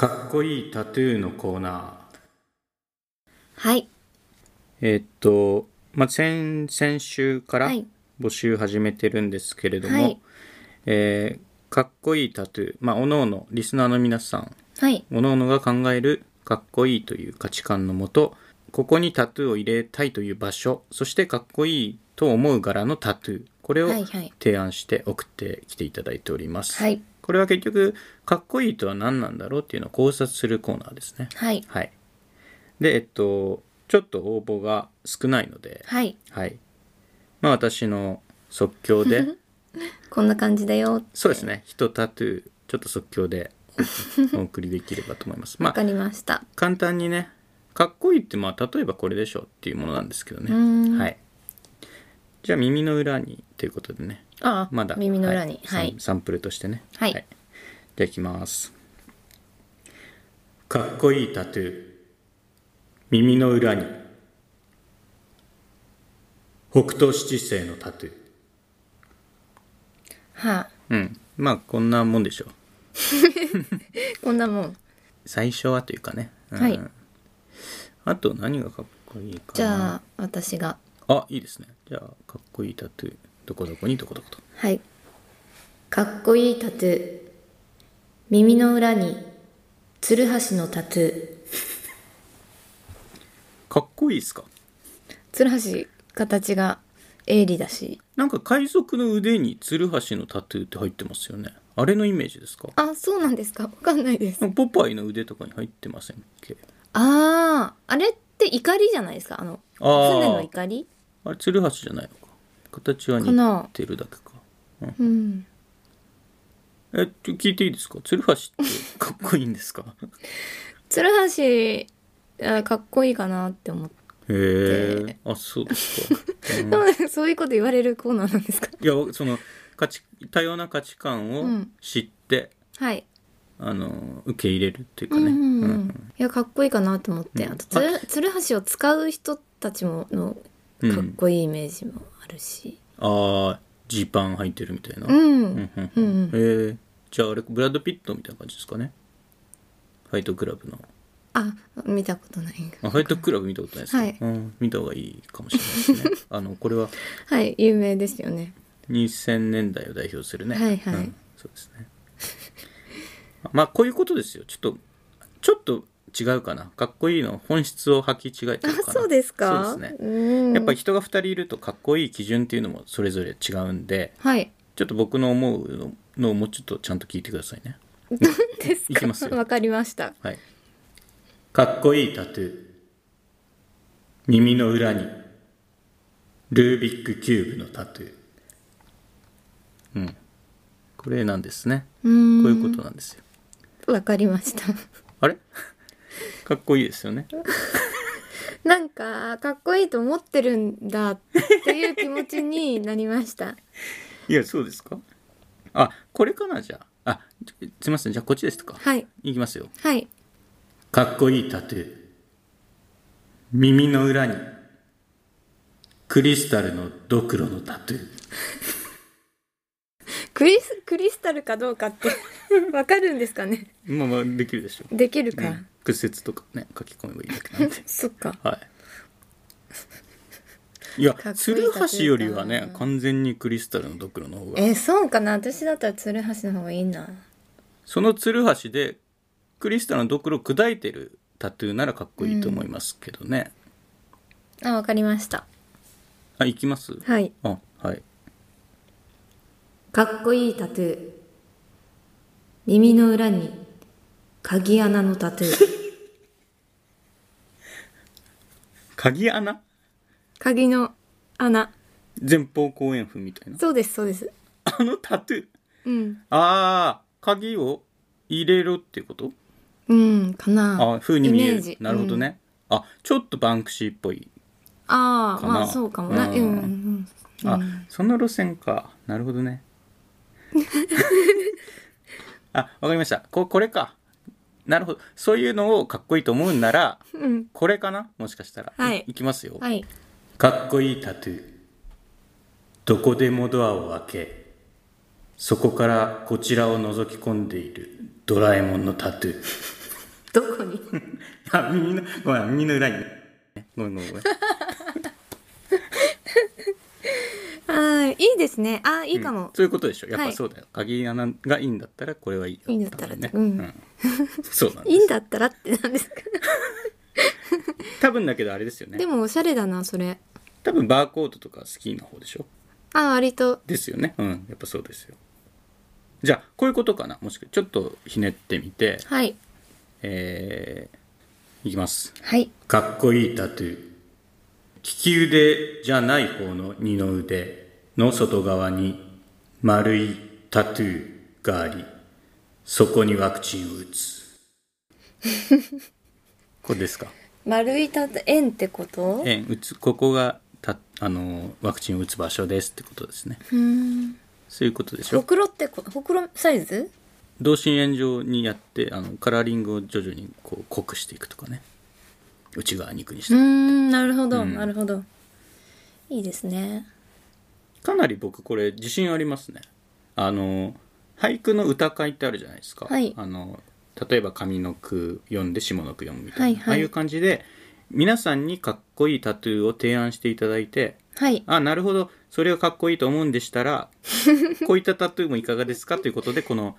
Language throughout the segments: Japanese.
かっこいいタトゥーのコーナー。はい。えーっと、まあ、先、先週からはい募集始めてるんですけれども、はいえーかっこいいタトゥー、まあ、おのおの、リスナーの皆さん、はい。おのおのが考えるかっこいいという価値観のもと、ここにタトゥーを入れたいという場所、そしてかっこいいと思う柄のタトゥー、これをはいはい提案して送ってきていただいております。はい。これは結局、かっこいいとは何なんだろうっていうのを考察するコーナーですね。はい。はい。で、えっと、ちょっと応募が少ないので、はい。はい。まあ私の即興で、こんな感じだよ。そうですね、一タトゥー、ちょっと即興でお 送りできればと思います。まあわかりました。簡単にね、かっこいいってまあ例えばこれでしょっていうものなんですけどね。はい。じゃあ耳の裏にということでね、ああ、まだ耳の裏に。はいサン。プルとしてね。はいじゃあいきます。かっこいいタトゥー。耳の裏に。北斗七星のタトゥー。はあ、うん。まあこんなもんでしょう。こんなもん。最初はというかね。うんはいあと何がかっこいいかな。じゃあ、私が。あ、いいですね。じゃあ、かっこいいタトゥー。どこどこにどこどこと。はい。かっこいいタトゥー。耳の裏に、つるはしのタトゥー。かっこいいですか？つるはし、形が鋭利だし。なんか海賊の腕にツルハシのタトゥーって入ってますよね。あれのイメージですか？あ、そうなんですか？わかんないです。ポパイの腕とかに入ってませんっけ？ああ、あれって怒りじゃないですか？あの、あー船の怒り？あれツルハシじゃないの？か形は似てるだけか。うん。え、ちょ聞いていいですか？ツルハシってかっこいいんですか？つるはし、あかっこいいかなって思って。へえ。あ、そうですか。うんそういうこと言われるコーナーなんですか？いや、その価値、多様な価値観をうん知って、はい。あの、受け入れるっていうかね。うんうんううんん。いや、かっこいいかなと思って。うんあと、つる、つるはしを使う人たちもの、うんかっこいいイメージもあるし。ああ、ジーパン履いてるみたいな。うん。うんううん。うんん。へえじゃああれブラッド・ピットみたいな感じですかね。ファイトクラブの。あ、見たことない。あファイトクラブ見たことないですか、はい。うん、見た方がいいかもしれないですね。あのこれは。はい、有名ですよね。2000年代を代表するね。はいはい。うん、そうですね。まあこういうことですよ。ちょっとちょっと違うかな？かっこいいの本質を履き違えてるかな？あ、そうですか？そうですねうん。やっぱり人が2人いるとかっこいい基準っていうのもそれぞれ違うんではい。ちょっと僕の思うのをもうちょっとちゃんと聞いてくださいね何ですか？いきますよわかりました。はい。かっこいいタトゥー。耳の裏に、ルービックキューブのタトゥー。うん。これなんですね。こういうことなんですよ。わかりました。あれ？かっこいいですよね。なんか、かっこいいと思ってるんだっていう気持ちになりました。いや、そうですか？あ、これかな、じゃあ。あ、すいません。じゃあこっちですか？はい。いきますよ。はい。かっこいいタトゥー。耳の裏に、クリスタルのドクロのタトゥー。クリス、クリスタルかどうかってわかるんですかね？まあまあ、できるでしょう。できるか。うん屈折とかね書き込めばいいだけなんでそっか。はいいやいい鶴橋よりはね完全にクリスタルのドクロの方がえーそうかな私だったら鶴橋の方がいいな。その鶴橋でクリスタルのドクロを砕いてるタトゥーならかっこいいと思いますけどね、あ、わかりました。あ行きます？はい。あはいかっこいいタトゥー。耳の裏に、鍵穴のタトゥー。鍵穴？鍵の穴。前方後円墳みたいな？そうです、そうです。あのタトゥー？うん。ああ鍵を入れろっていうこと？うん、かな。あ風に見えるなるほどね、あちょっとバンクシーっぽいああ、まあそうかもな。ううんん、うん。あ、その路線か。なるほどね。あ、わかりました。こ、これか。なるほど。そういうのをかっこいいと思うんなら、うん。これかな？もしかしたら。はいいきますよ。はい。かっこいいタトゥー。どこでもドアを開け、そこからこちらを覗き込んでいるドラえもんのタトゥー。どこに？あ耳のごめん耳の裏にねごめんごめんごめんい。いですね。あーいいかも、うんそういうことでしょ。やっはい。ぱそうだよ、鍵穴がいいんだったらこれはいいいいんだったらね、うん。そうなんですいいんだったらってなんですか。多分だけどあれですよね。でもおしゃれだなそれ。多分バーコードとかスキーの方でしょ。あー割と。ですよね。うん。やっぱそうですよ。じゃあこういうことかな？もしくはちょっとひねってみて。はい。えー、いきます。はい。かっこいいタトゥー。利き腕じゃない方の二の腕の外側に丸いタトゥーがありそこにワクチンを打つ。これですか？丸いた円ってこと？円打つ。ここがたあのワクチンを打つ場所ですってことですね。うーん。そういうことでしほょくろってこほくろサイズ？同心円状にやってあのカラーリングを徐々にこう濃くしていくとかね。内側肉にしうーてんなるほど、うん。なるほど。いいですねかなり僕これ自信ありますね。あの俳句の歌会ってあるじゃないですか、はい。あの例えば上の句読んで下の句読むみたいな、はいはい。ああいう感じで皆さんにかっこいいタトゥーを提案していただいてはい。あなるほど。それがかっこいいと思うんでしたら こういったタトゥーもいかがですかということでこの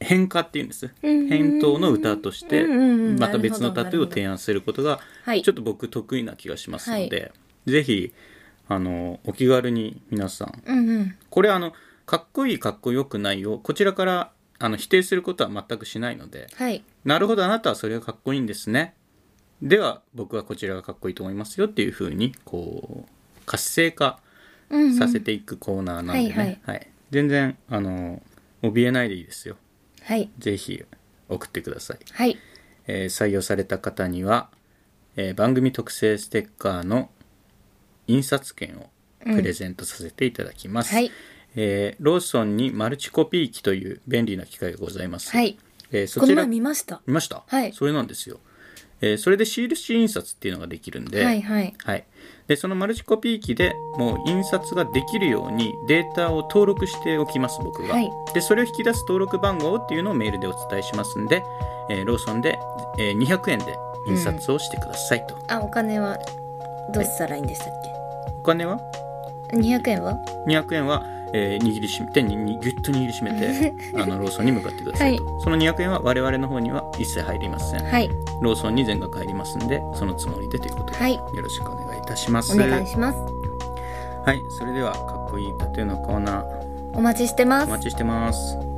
変化っていうんです。返答の歌としてまた別のタトゥーを提案することがはい。ちょっと僕得意な気がしますので、ぜひあのお気軽に皆さん。うんうん。これあのかっこいいかっこよくないをこちらからあの否定することは全くしないのではい。なるほどあなたはそれがかっこいいんですね。では僕はこちらがかっこいいと思いますよっていうふうにこう活性化うんうん。させていくコーナーなんでね、はいはい。全然あの怯えないでいいですよ。はい。ぜひ送ってください、はい。えー採用された方には、えー番組特製ステッカーの印刷券をプレゼントさせていただきます、はい。えーローソンにマルチコピー機という便利な機械がございます、はい。えーそちら見ました。見ました？はい。それなんですよ、えーそれでシール紙印刷っていうのができるんで、はいはい。はい、でそのマルチコピー機でもう印刷ができるようにデータを登録しておきます僕が、はい。でそれを引き出す登録番号っていうのをメールでお伝えしますんで、えーローソンで、えー200円で印刷をしてくださいと、あお金はどうしたらいいんでしたっお金は？け200円は？200円は、えー握りしめ手ににギュッと握りしめて あのローソンに向かってくださいと、その200円は我々の方には一切入りません、はい。ローソンに全額入りますんでそのつもりでということで、はい。よろしくお願いいたします。お願いします。はい。それではかっこいいタトゥーのコーナー。お待ちしてます。お待ちしてます